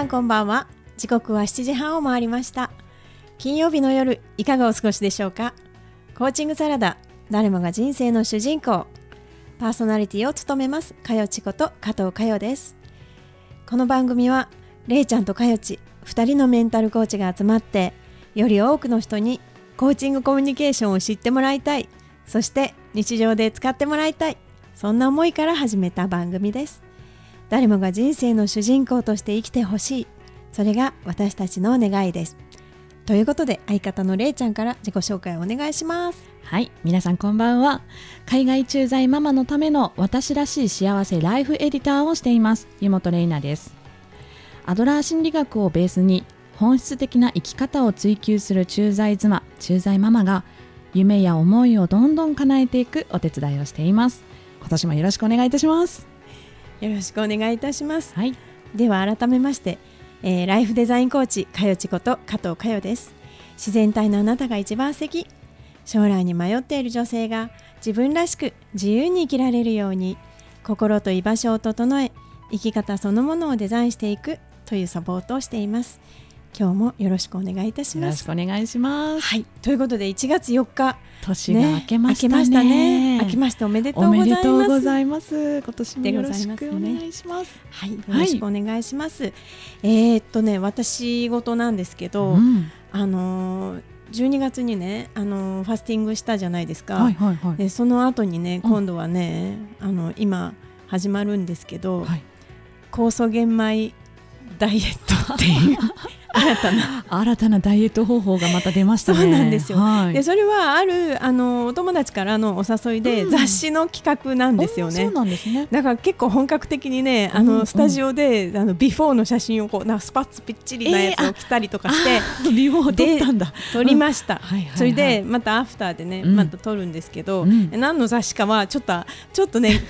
さんこんばんは。時刻は7時半を回りました。金曜日の夜いかがお過ごしでしょうか？コーチングサラダ誰もが人生の主人公。パーソナリティを務めますかよちこと加藤かよです。この番組はれいちゃんとかよち2人のメンタルコーチが集まってより多くの人にコーチングコミュニケーションを知ってもらいたい。そして日常で使ってもらいたい。そんな思いから始めた番組です。誰もが人生の主人公として生きてほしい。それが私たちの願いです。ということで相方のれいちゃんから自己紹介をお願いします。はい。皆さんこんばんは。海外駐在ママのための私らしい幸せライフエディターをしています。湯本玲奈です。アドラー心理学をベースに本質的な生き方を追求する駐在妻駐在ママが夢や思いをどんどん叶えていくお手伝いをしています。今年もよろしくお願いいたします。よろしくお願いいたします。はい。では改めまして、えーライフデザインコーチかよちこと加藤かよです。自然体のあなたが一番素敵。将来に迷っている女性が自分らしく自由に生きられるように心と居場所を整え生き方そのものをデザインしていくというサポートをしています今日もよろしくお願いいたしよろしますくお願いします、はい。ということで1月4日年が明けましたね。明けましたね。明けましておめでとうおございます。めでとうございます。今年もよろしくお願いします。はい、よろしくお願いします。えーっとね、私事なんですけど、うん。あのー12月にね、あのーファスティングしたじゃないですか。はいはいはい。でその後にね、うん。今度はね、あの今始まるんですけど、はい。酵素玄米ダイエット。っていう。新たな。新たなダイエット方法がまた出ましたね。そうなんですよ。はい、でそれはあるあのお友達からのお誘いで、うん。雑誌の企画なんですよね。そう。なんですね。だから結構本格的にね、あうんうん。のスタジオで、あのビフォーの写真をこうなスパッツぴっちりなやつを着たりとかして、あービフォー撮ったんだ。撮りました、はいはいはい。それでまたアフターでね、うん。また撮るんですけど、うん。何の雑誌かはちょっとちょっとね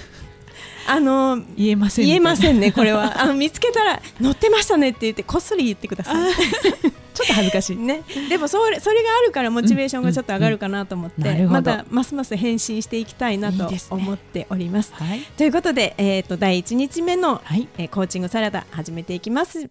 あの言えません。言えませんねこれは あの見つけたら載ってましたねって言ってこっそり言ってください。ちょっと恥ずかしい。ね、でもそれそれがあるからモチベーションがちょっと上がるかなと思って、うんうんまたますます変身していきたいないと思っております。はい。ということで、えー、と第1日目の、はい。えーコーチングサラダ始めていきます。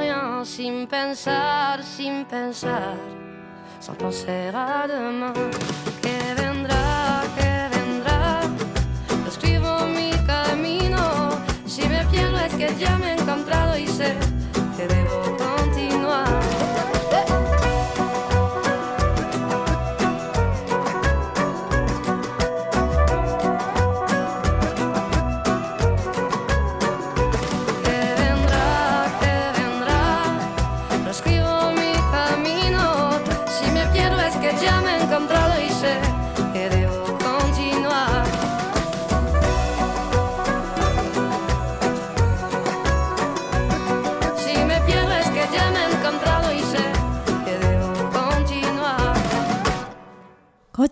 rien, sin pensar, sin pensar sans penser à demain. Que vendrá, que vendrá. Escribo mi camino. Si me pierdo es que ya me he encontrado y sé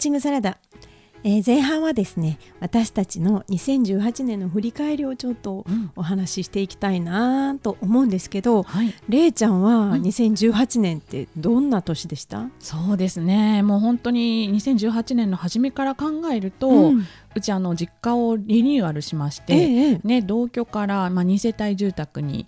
チングサラダ、えー前半はですね私たちの2018年の振り返りをちょっとうん。お話ししていきたいなと思うんですけどはい、れいちゃんはうん。2018年ってどんな年でした、そうですね。もう本当に2018年の初めから考えると、ううんちあの実家をリニューアルしまして、ええええ。ね、同居から、まあ、2世帯住宅に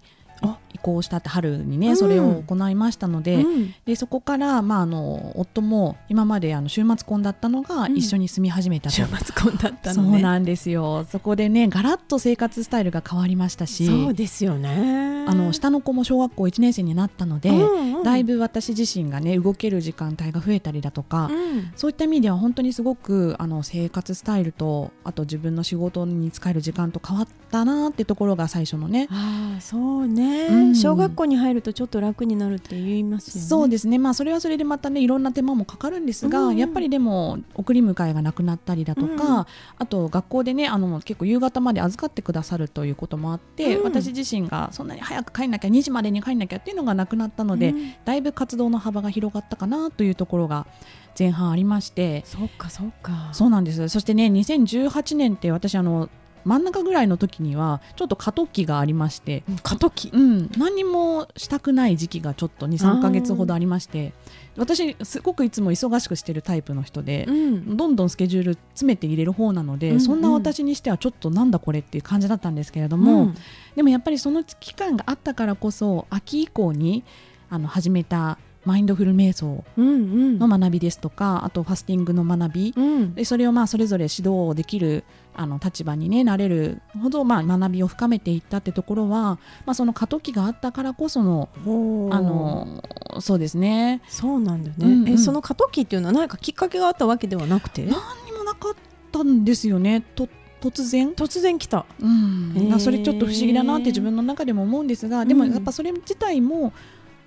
行したって春にね、うん。それを行いましたので,、うん。でそこから、まあ、あの夫も今まであの週末婚だったのがうん。一緒に住み始めたと、週末婚だったそのね。うなんですよ。そこでねガラッと生活スタイルが変わりましたしそうですよね。あの下の子も小学校1年生になったので、うんうんだいぶ私自身がね動ける時間帯が増えたりだとか、うん。そういった意味では本当にすごくあの生活スタイルとあと自分の仕事に使える時間と変わったなってところが最初のねああそうね、うん小学校に入るとちょっと楽になるって言いますよね。そうですね。まあそれはそれでまたねいろんな手間もかかるんですが、うん。やっぱりでも送り迎えがなくなったりだとか、うんあと学校でねあの結構夕方まで預かってくださるということもあって、うん。私自身がそんなに早く帰んなきゃ2時までに帰んなきゃっていうのがなくなったので、うん。だいぶ活動の幅が広がったかなというところが前半ありまして。そっかそっか。そうなんです。そしてね2018年って私あの真ん中ぐらいの時にはちょっと過渡期がありまして、過渡期？うん、何もしたくない時期がちょっと23か月ほどありまして私すごくいつも忙しくしてるタイプの人でう、ん。どんどんスケジュール詰めて入れる方なので、うんうん。そんな私にしてはちょっとなんだこれっていう感じだったんですけれども、うん。でもやっぱりその期間があったからこそ秋以降にあの始めたマインドフル瞑想うんうん。の学びですとかあとファスティングの学び。うん。でそれをまあそれぞれ指導できるあの立場に、ね、なれるほどまあ学びを深めていったってところは、まあ、その過渡期があったからこそのあのそうですね。そうなんだね、うんうん。えその過渡期っていうのは何かきっかけがあったわけではなくて？何にもなかったんですよね。と突然、突然来た。うん。それちょっと不思議だなって自分の中でも思うんですがでもうん。やっぱそれ自体も、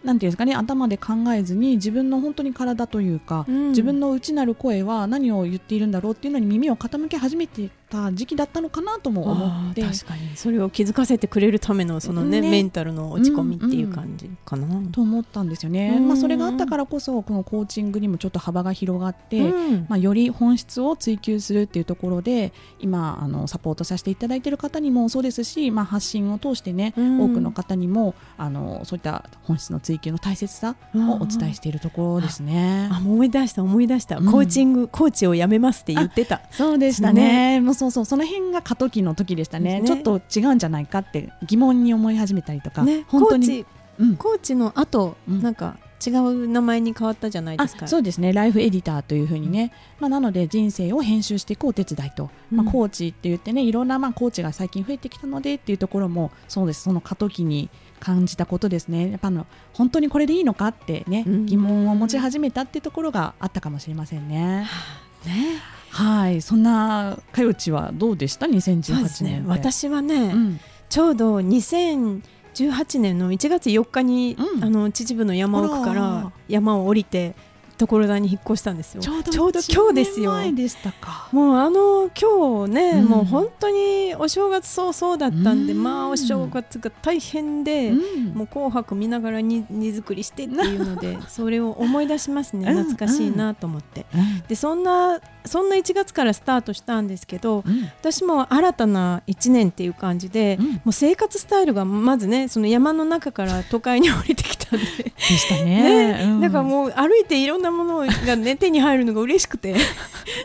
なんていうんですかね頭で考えずに自分の本当に体というか、うん。自分の内なる声は何を言っているんだろうっていうのに耳を傾け始めてた時期だったのかなとも思って。確かに。それを気づかせてくれるためのそのねね。メンタルの落ち込みっていう感じかな、と思ったんですよね、うん。まあ、それがあったからこそこのコーチングにもちょっと幅が広がって、うん。まあ、より本質を追求するっていうところで今あのサポートさせていただいている方にもそうですし、まあ、発信を通してね、うん。多くの方にもあのそういった本質の追求の大切さをお伝えしているところですね。あ思い出した思い出した、うん。コーチングコーチを辞めますって言ってた。そうでしたね。もうそうそうその辺が過渡期の時でしたね。ね。ちょっと違うんじゃないかって疑問に思い始めたりとか、ね本当にコーチの後、うん。なんか違う名前に変わったじゃないですか。あそうですね。ライフエディターというふうにね、まあ、なので人生を編集していくお手伝いと、まうん。あ、コーチって言ってねいろんなまあコーチが最近増えてきたのでっていうところもそうです。その過渡期に感じたことですね。やっぱあの本当にこれでいいのかってね、うん。疑問を持ち始めたっていうところがあったかもしれませんね。ねはい。そんなかよちはどうでした？そうで2018すね。年って私はね、うん。ちょうど2018年の1月4日に、うん。あの秩父の山奥から。山を降りて所沢に引っ越したんですよ。ちょうど今日ですよ。一年前でしたか。もうあの今日ね、うん。もう本当にお正月早々だったんで、うん。まあお正月が大変で、うん。もう紅白見ながらに荷造りしてっていうので それを思い出しますね。うん懐かしいなと思って、うん。でそんなそんな1月からスタートしたんですけどうん。私も新たな1年っていう感じで、うん。もう生活スタイルがまずねその山の中から都会に降りてきたんで、でしたね。ね。うん。だからもう歩いていろんなものが、ね、手に入るのが嬉しくて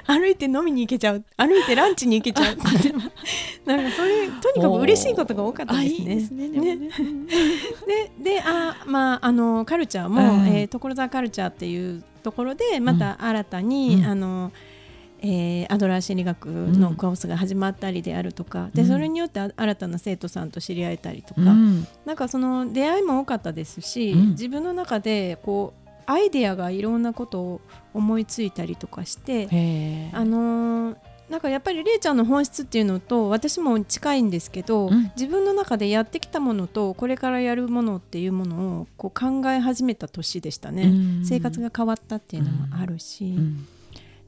歩いて飲みに行けちゃう。歩いてランチに行けちゃう なんかそれとにかく嬉しいことが多かったあですね。いいですね。ね。でであ、まあ、あのカルチャーも、うん。えー所沢カルチャーっていうところでまた新たに、うん。あのえーアドラー心理学のコースが始まったりであるとか、でうん。それによってあ新たな生徒さんと知り合えたりとか、うん。なんかその出会いも多かったですし、うん。自分の中でこうアイデアがいろんなことを思いついたりとかして、あのーなんかやっぱりれいちゃんの本質っていうのと私も近いんですけど、うん。自分の中でやってきたものとこれからやるものっていうものをこう考え始めた年でしたね、うん。生活が変わったっていうのもあるし、うん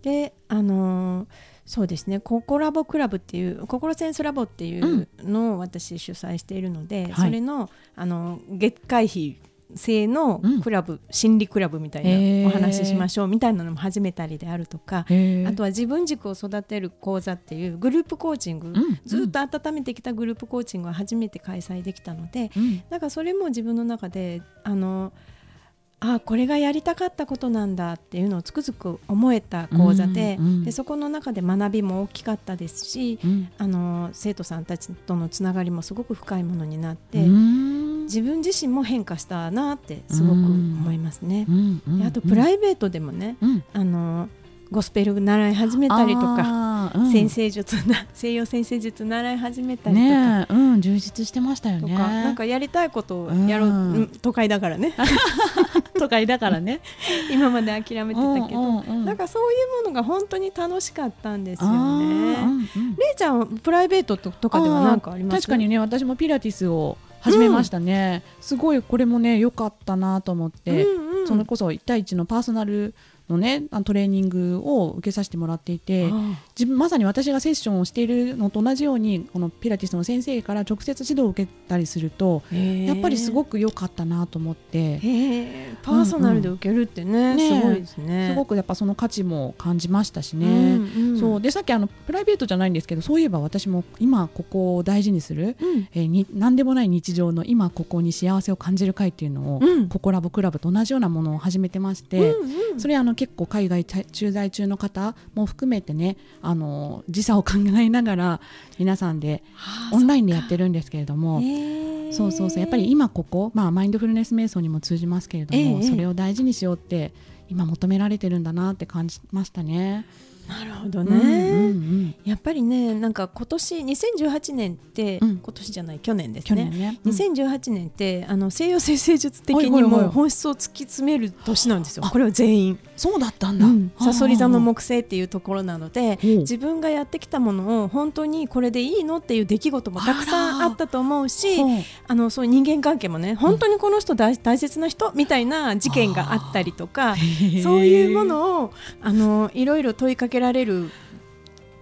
であのーそうですねココラボクラブっていうココロセンスラボっていうのを私主催しているので、はい。それのあの月会費性のクラブ、心理クラブみたいなお話ししましょうみたいなのも始めたりであるとか、あとは自分軸を育てる講座っていうグループコーチング、ずっと温めてきたグループコーチングは初めて開催できたので、なんかそれも自分の中であのあこれがやりたかったことなんだっていうのをつくづく思えた講座でうんうん、でそこの中で学びも大きかったですし、うん、あの生徒さんたちとのつながりもすごく深いものになって、自分自身も変化したなってすごく思いますね。あとプライベートでもね、あのゴスペル習い始めたりとか、うん、先生術な 西洋先生術習い始めたりとか、ね、うん充実してましたよね。なんかやりたいことをやろう、うん、都会だからね 都会だからね。今まで諦めてたけど、うんうん、なんかそういうものが本当に楽しかったんですよね、うんうん、れいちゃんプライベートとかでは何かあります？確かにね私もピラティスを始めましたね、すごいこれもね良かったなと思って、うんうん、それこそ1対1のパーソナルのねトレーニングを受けさせてもらっていて自分まさに私がセッションをしているのと同じようにこのピラティスの先生から直接指導を受けたりするとやっぱりすごく良かったなと思って。パーソナルで受けるってねうんうん、ねすごいですね。すごくやっぱその価値も感じましたしね、うんうん、そう。でさっきあのプライベートじゃないんですけどそういえば私も今ここを大事にする、うん、えー、に何でもない日常の今ここに幸せを感じる会っていうのを、うん、ココラボクラブと同じようなものを始めてまして、うんうん、それあの結構海外駐在中の方も含めてねあの時差を考えながら皆さんでオンラインでやってるんですけれども。そうそうそうやっぱり今ここ、まあ、マインドフルネス瞑想にも通じますけれども、それを大事にしようって今求められてるんだなって感じましたね。なるほどね、うんうんうん、やっぱりねなんか今年2018年って、うん、今年じゃない去年ですね。ね、うん、2018年ってあの西洋先生術的にも本質を突き詰める年なんですよ、これは全員。そうだったんだ、うん、さそり座の木星っていうところなので自分がやってきたものを本当にこれでいいのっていう出来事もたくさんあったと思うしあのそういう人間関係もね本当にこの人大大切な人みたいな事件があったりとかそういうものをあのいろいろ問いかけられる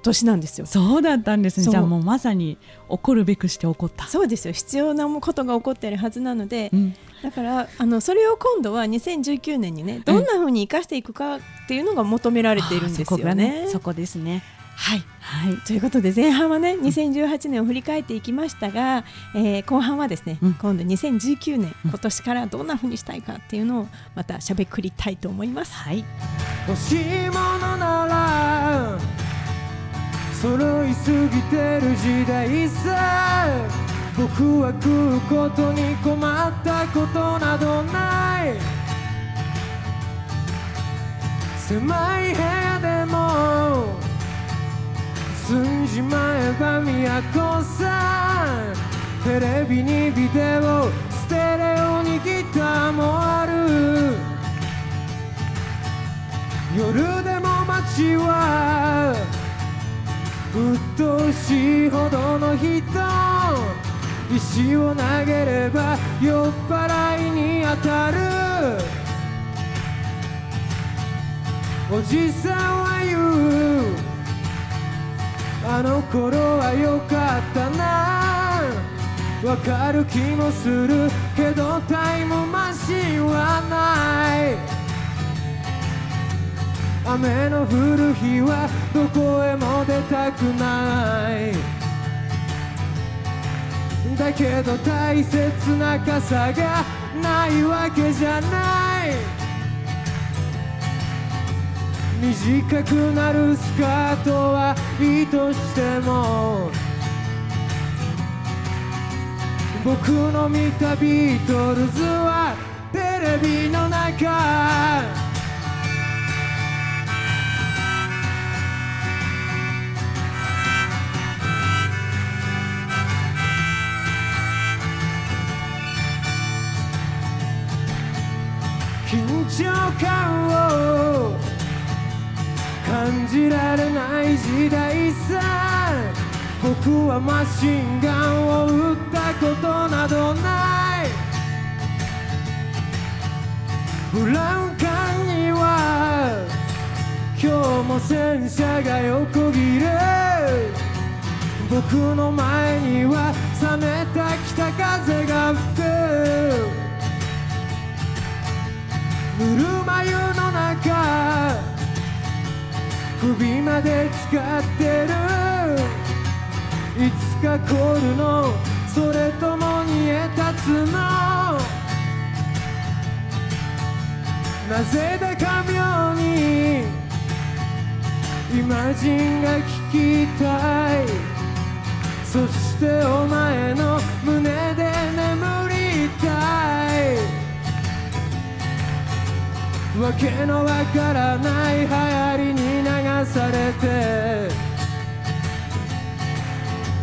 年なんですよ。そうだったんですね。じゃあもうまさに起こるべくして起こった。そうですよ。必要なことが起こっているはずなので、うん、だからあのそれを今度は2019年にねどんなふうに生かしていくかっていうのが求められているんですよね。ねそこですね。はい、はい、ということで前半はね2018年を振り返っていきましたが、えー、後半はですね、うん、今度2019年、今年からどんなふうにしたいかっていうのをまたしゃべくりたいと思います。はい、欲しいものなら揃いすぎてる時代さ。僕は食うことに困ったことなどない。狭い部屋でも済んじまえば都さんテレビにビデオステレオにギターもある。夜でも街は。鬱陶しいほどの人。石を投げれば酔っ払いに当たる。おじさんは言う。あの頃は良かったな。わかる気もするけどタイムマシンはない。雨の降る日はどこへも出たくない。だけど大切な傘がないわけじゃない。短くなるスカートはいいとしても僕の見たビートルズはテレビの中。緊張感を感じられない時代さ僕はマシンガンを撃ったことなどない。ブラウン管には今日も戦車が横切れ。僕の前には冷めた北風が吹く。ぬるま湯の中首まで使ってる。いつか凍るのそれとも煮え立つのなぜだか妙に？イマジンが聞きたい。そしてお前の胸で眠りたい。わけのわからない流行りに流されて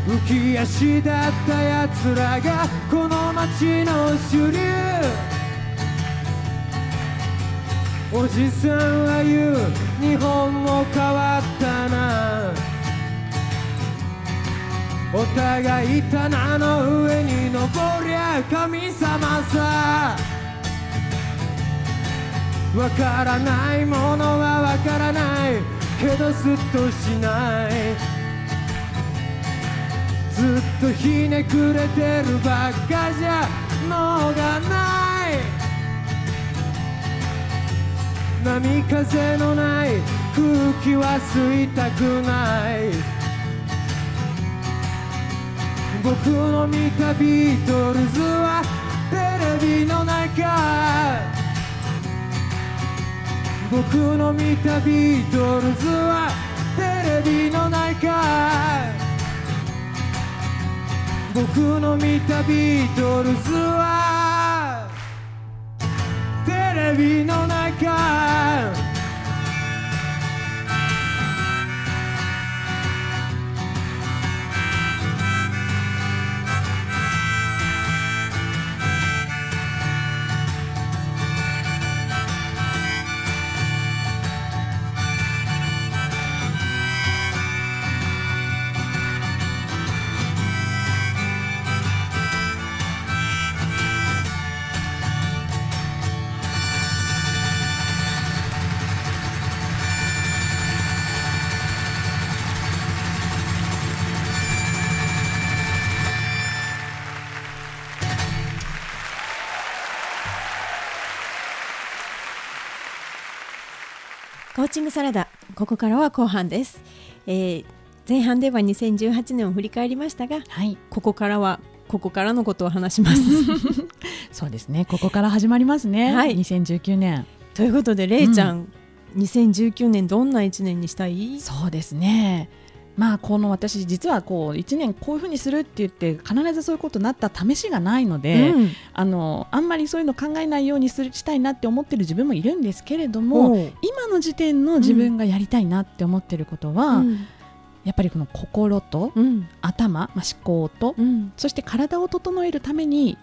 浮き足だった奴らがこの街の主流。おじさんは言う日本も変わったな。お互い棚の上に登りゃ神様さ。わからないものはわからない。けどスッとしない。ずっとひねくれてるばっかじゃ脳がない。波風のない空気は吸いたくない。僕の見たビートルズはテレビの中。僕の見たビートルズはテレビの中僕の見たビートルズはテレビの中ーチングサラダここからは後半です、えー前半では2018年を振り返りましたがはい。ここからはここからのことを話します。そうですね。ここから始まりますね、はい。2019年。ということでれいちゃん、2019年どんな1年にしたい？そうですねまあこの私実はこう1年こういうふうにするって言って必ずそういうことになった試しがないので、うん。あのあんまりそういうの考えないようにするしたいなって思ってる自分もいるんですけれども今の時点の自分がやりたいなって思ってることは、うん。やっぱりこの心とうん。頭、まあ、思考とうん。そして体を整えるために、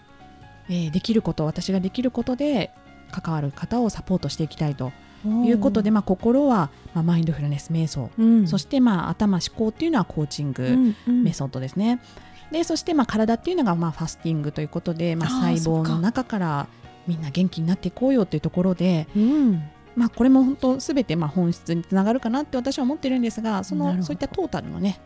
えーできること私ができることで関わる方をサポートしていきたいということで、まあ、心は、まあ、マインドフルネス瞑想、うん。そして、まあ、頭思考っていうのはコーチング、メソッドですね。でそしてまあ体っていうのがまあファスティングということで、まあ、細胞の中からみんな元気になっていこうよというところで、うん。まあ、これも本当すべてまあ本質につながるかなって私は思ってるんですがそのそういったトータルのね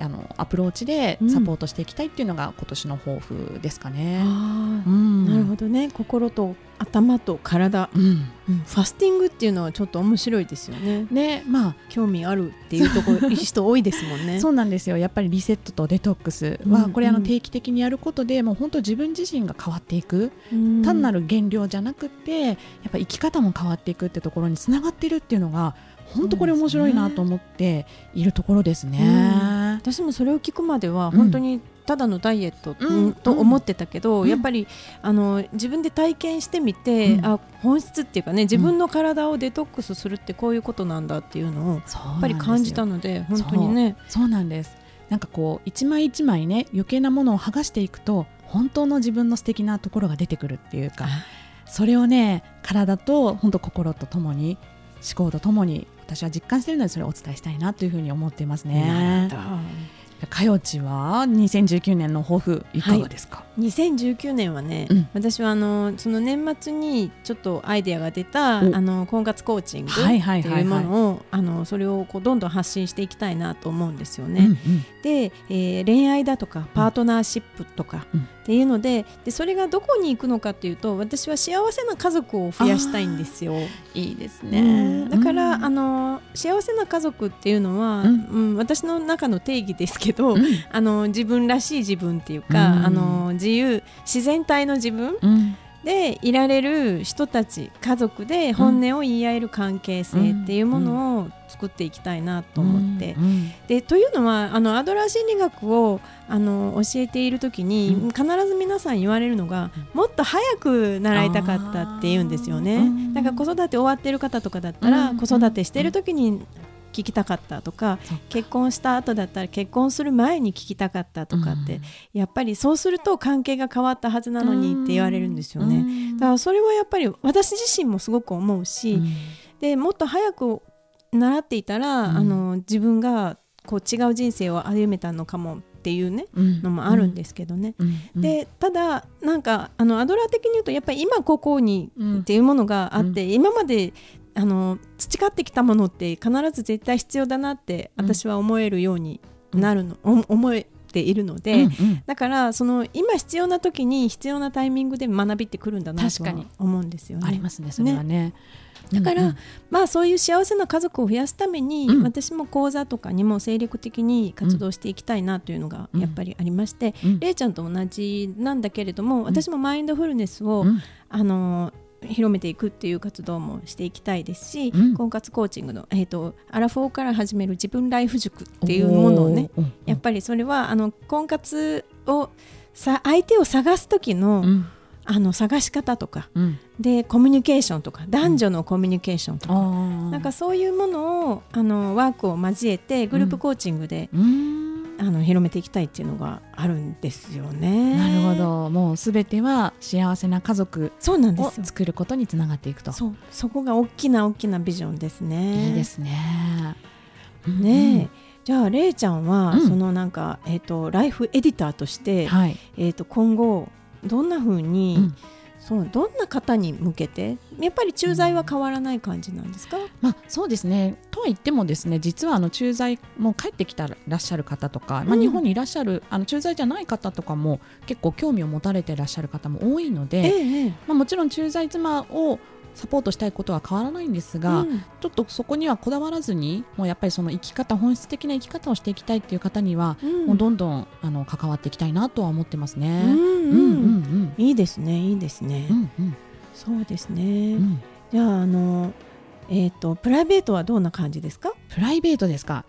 あのアプローチでうん。サポートしていきたいっていうのが今年の抱負ですかね。うん。なるほどね。心と頭と体、うん。うん。ファスティングっていうのはちょっと面白いですよね。ねまあ。興味あるっていうところ人多いですもんね。そうなんですよ。やっぱりリセットとデトックスうん。はこれあのうん。定期的にやることでもう本当自分自身が変わっていく。うん。単なる減量じゃなくてやっぱ生き方も変わっていくってところにつながってるっていうのが本当これ面白いなと思っているところですね。私もそれを聞くまではうん。本当にただのダイエット、うん。と思ってたけど、うん。やっぱりあの自分で体験してみて、うん。あ本質っていうかね自分の体をデトックスするってこういうことなんだっていうのをやっぱり感じたので本当にね。そう。なんです。なんかこう一枚一枚ね余計なものを剥がしていくと本当の自分の素敵なところが出てくるっていうかそれをね体と本当心とともに思考とともに私は実感しているのでそれをお伝えしたいなというふうに思っていますね。かよちは2019年の抱負い。かがですか、2019年はね、うん。私はあのその年末にちょっとアイデアが出たあおの婚活コーチングってはいはいはい。はいいうものをあのそれをこうどんどん発信していきたいなと思うんですよね。うんうん。で、えー恋愛だとかパートナーシップとか、うん。っていうのででそれがどこに行くのかっていうと私は幸せな家族を増やしたいんですよ。いいですうねん。だから、うんあの幸せな家族っていうのは、ううんん私の中の定義ですけど、うん。あの自分らしい自分っていうか、うん。あの自由自然体の自分うん。でいられる人たち家族で本音を言い合える関係性っていうものを作っていきたいなと思って。うん。でというのはあのアドラー心理学をあの教えている時に、うん。必ず皆さん言われるのが、もっと早く習いたかったって言うんですよね。だから子育て終わってる方とかだったら、うん。子育てしてる時に聞きたかったとか、結婚した後だったら結婚する前に聞きたかったとかって、うん。やっぱりそうすると関係が変わったはずなのにって言われるんですよね。うん。だからそれはやっぱり私自身もすごく思うし、うん。でもっと早く習っていたら、うん。あの自分がこう違う人生を歩めたのかもっていうねうん。のもあるんですけどね。うん。うん。でただなんかあのアドラー的に言うとやっぱり今ここにうんっていうものがあって、今まであの培ってきたものって必ず絶対必要だなってうん。私は思えるようになるの、お思えているので、うんうん。だからその今必要な時に必要なタイミングで学びってくるんだなと思うんですよね。ありますねそれはね。だから、うん。うんまあそういう幸せな家族を増やすために、うん。私も講座とかにも精力的に活動していきたいなというのがうん。やっぱりありまして、うん。れいちゃんと同じなんだけれども私もマインドフルネスを、うん。あの広めていくっていう活動もしていきたいですし、うん。婚活コーチングの、えー、とアラフォーから始める自分ライフ塾っていうものをねやっぱりそれはあの婚活をさ相手を探す時の,、うん。あの探し方とかうん。でコミュニケーションとか男女のコミュニケーションとか、あー。なんかそういうものをあのワークを交えてグループコーチングで、うんあの広めていきたいっていうのがあるんですよね。なるほ。どもうすべては幸せな家族そうなんでを。作ることにつながっていくとそうそこが大きな大きなビジョンですね。いいですね。ねえ、じゃあれいちゃんは、うんそのなんかえっ、とライフエディターとして、はい。えっ、と今後どんな風に、うんそうどんな方に向けて？やっぱり駐在は変わらない感じなんですか？まあそうですね。とは言ってもですね、実はあの駐在も帰ってきたらっしゃる方とか、まあうん日本にいらっしゃるあの駐在じゃない方とかも結構興味を持たれていらっしゃる方も多いので、えええまあもちろん駐在妻をサポートしたいことは変わらないんですが、うんちょっとそこにはこだわらずに、もうやっぱりその生き方本質的な生き方をしていきたいっていう方には、うんもうどんどんあの関わっていきたいなとは思ってますね。いいですねいいですね。うんうんそうですね。うんじゃああのえっ、とプライベートはどんな感じですか？プライベートですか。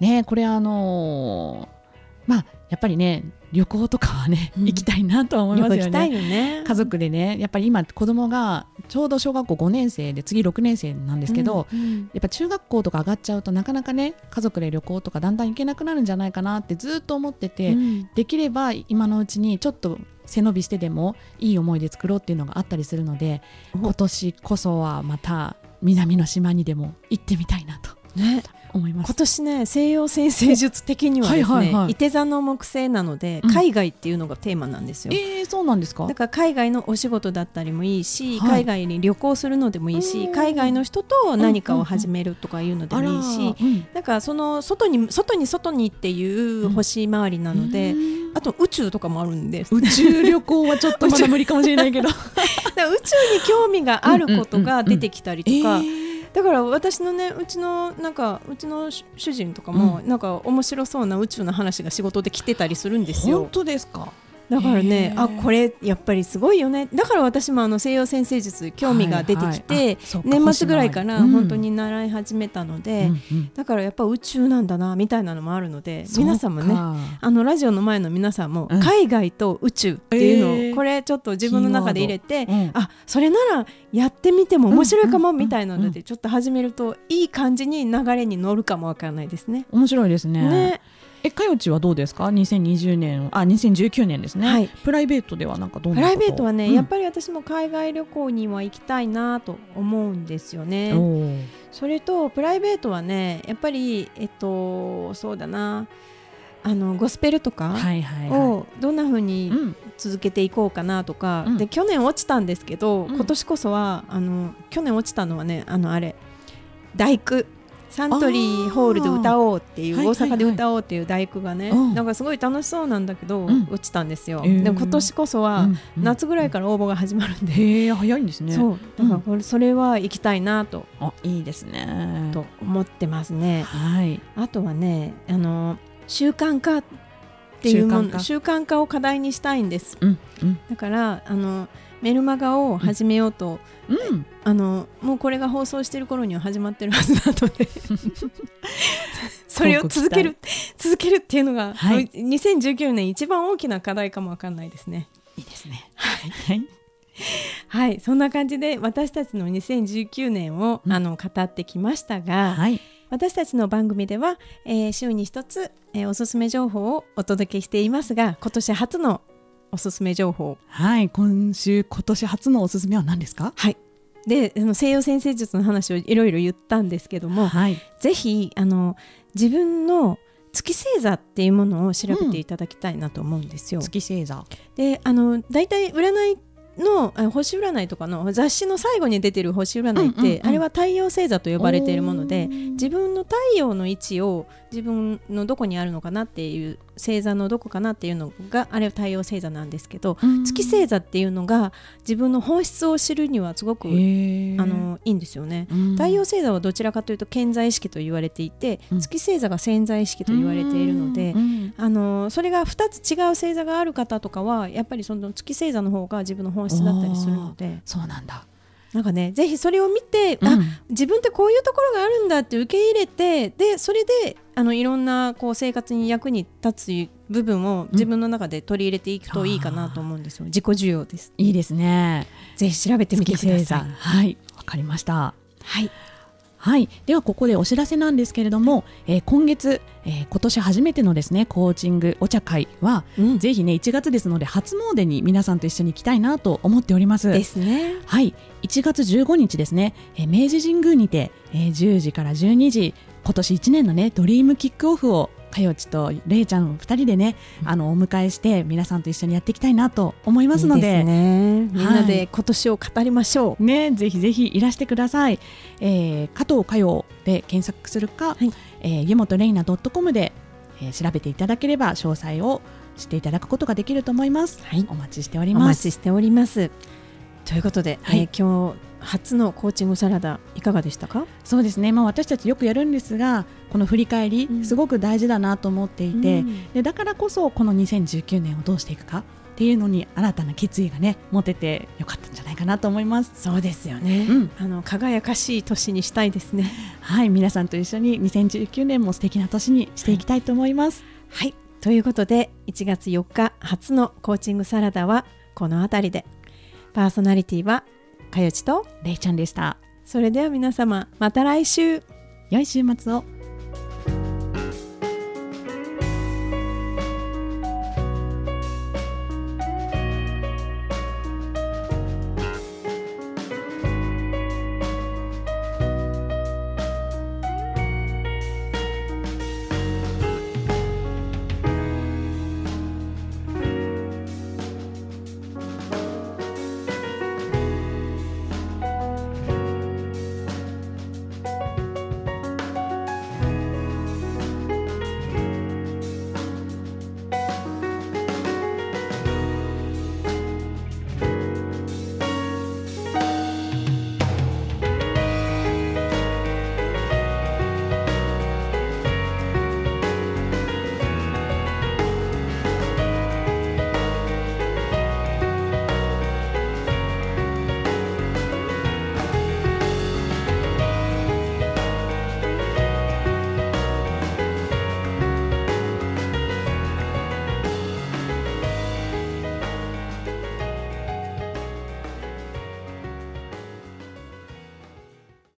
ねこれあのーまあやっぱりね旅行とかはね、うん行きたいなとは思いますよ旅行行きたいね。よね。家族でねやっぱり今子供がちょうど小学校5年生で次6年生なんですけど、うんうん。やっぱ中学校とか上がっちゃうとなかなかね家族で旅行とかだんだん行けなくなるんじゃないかなってずっと思ってて、うん。できれば今のうちにちょっと背伸びしてでもいい思い出作ろうっていうのがあったりするのでお。今年こそはまた南の島にでも行ってみたいなと。ね思います。今年ね西洋占星術的にはですね、はいはいはい。伊手座の木星なので、うん。海外っていうのがテーマなんですよ。えー、そうなんですか？だから海外のお仕事だったりもいいし、はい。海外に旅行するのでもいいし、うん海外の人と何かを始めるとかいうのでもいいし、うんなんかその外に外に外にっていう星回りなので、うん。あと宇宙とかもあるんで。す。宇宙旅行はちょっとまだ無理かもしれないけど。宇宙に興味があることが出てきたりとか、えーだから私のねうちのなんかうちの主主人とかも、なんか面白そうな宇宙の話が仕事で来てたりするんですよ本。当ですか？だからねあこれやっぱりすごいよね。だから私もあの西洋占星術興味が出てきて、はいはい年末ぐらいから本当に習い始めたので、うんうんだからやっぱ宇宙なんだなみたいなのもあるのでそうか。皆さんもねあのラジオの前の皆さんもうん。海外と宇宙っていうのを、えー。これちょっと自分の中で入れて、うん。あそれならやってみても面白いかもうんみたいなのでちょっと始めるといい感じに流れに乗るかもわからないですね。面白いですね。ねえかよちはどうですか？2020年あ2019年ですね、はい。プライベートではなんかどんプライベートはね、うん。やっぱり私も海外旅行には行きたいなと思うんですよね。それとプライベートはねやっぱりえっとそうだな。あのゴスペルとかをどんな風い、にうん、続けていこうかなとか、うん。で去年落ちたんですけど、うん。今年こそはあの去年落ちたのはねあのあれ大工サントリーホールで歌おうっていう大阪で歌おうっていう大工がね、うん。なんかすごい楽しそうなんだけど、うん。落ちたんですよ、えー。でも今年こそはうんうん夏ぐらいから応募が始まるんで、へえ早いんですね。そう。だからこれそれは行きたいなと,、あいいですね。と思ってますね。はい。あとはねあの習慣化っていうも習慣化。の習慣化を課題にしたいんです。うんうん。だからあのメルマガを始めようと、うん。あのもうこれが放送してる頃には始まってるはずなので それを続ける続けるっていうのが、はい。2019年一番大きな課題かもわかんないですね。いいですね。はい。はい。そんな感じで私たちの2019年を、うん。あの語ってきましたが、はい。私たちの番組では、えー週に一つ、えーおすすめ情報をお届けしていますが今年初のおすすめ情報。はい今週今年初のおすすめは何ですか？はい。であの西洋先生術の話をいろいろ言ったんですけども、はい。ぜひあの自分の月星座っていうものを調べていただきたいなと思うんですよ。月星座。であの大体占いのあ星占いとかの雑誌の最後に出てる星占いって、うんうんうんあれは太陽星座と呼ばれているもので自分の太陽の位置を自分のどこにあるのかなっていう星座のどこかなっていうのがあれは太陽星座なんですけど、うん。月星座っていうのが自分の本質を知るにはすごくあのいいんですよね。うん。太陽星座はどちらかというと健在意識と言われていて、うん。月星座が潜在意識と言われているので、うん。あのそれが2つ違う星座がある方とかはやっぱりその月星座の方が自分の本質だったりするので。そうなんだなんかねぜひそれを見て、あうん。自分ってこういうところがあるんだって受け入れてでそれであのいろんなこう生活に役に立つ部分を自分の中で取り入れていくといいかなと思うんですよ、自己需要です。いいですね。ぜひ調べてみてください。はい。わかりました。はいはい、ではここでお知らせなんですけれども、えー今月、えー今年初めてのですねコーチングお茶会は、うん。ぜひね1月ですので初詣に皆さんと一緒に行きたいなと思っております。ですね。はい、1月15日ですね、えー明治神宮にて、えー10時から12時今年1年のねドリームキックオフをかよちとれいちゃん2人でね、あのお迎えして皆さんと一緒にやっていきたいなと思いますので。ね。みんなはでい今年を語りましょう、ね、ぜひぜひいらしてください。えー加藤佳代で検索するか、はい。えー湯本レイナ .com で、えー調べていただければ詳細を知っていただくことができると思います。はい。お待ちしておりおます。待ちしております。ということで、はい。えー今日初のコーチングサラダいかがでしたか？そうですね、まあ、私たちよくやるんですがこの振り返り、うん。すごく大事だなと思っていて、うん。でだからこそこの2019年をどうしていくかっていうのに新たな決意がね持ててよかったんじゃないかなと思います。そうですよね、うん。あの輝かしい年にしたいですね。はい。皆さんと一緒に2019年も素敵な年にしていきたいと思います。はい。ということで1月4日初のコーチングサラダはこの辺りで。パーソナリティはかよちとれいちゃんでした。それでは皆様また来週良い週末を。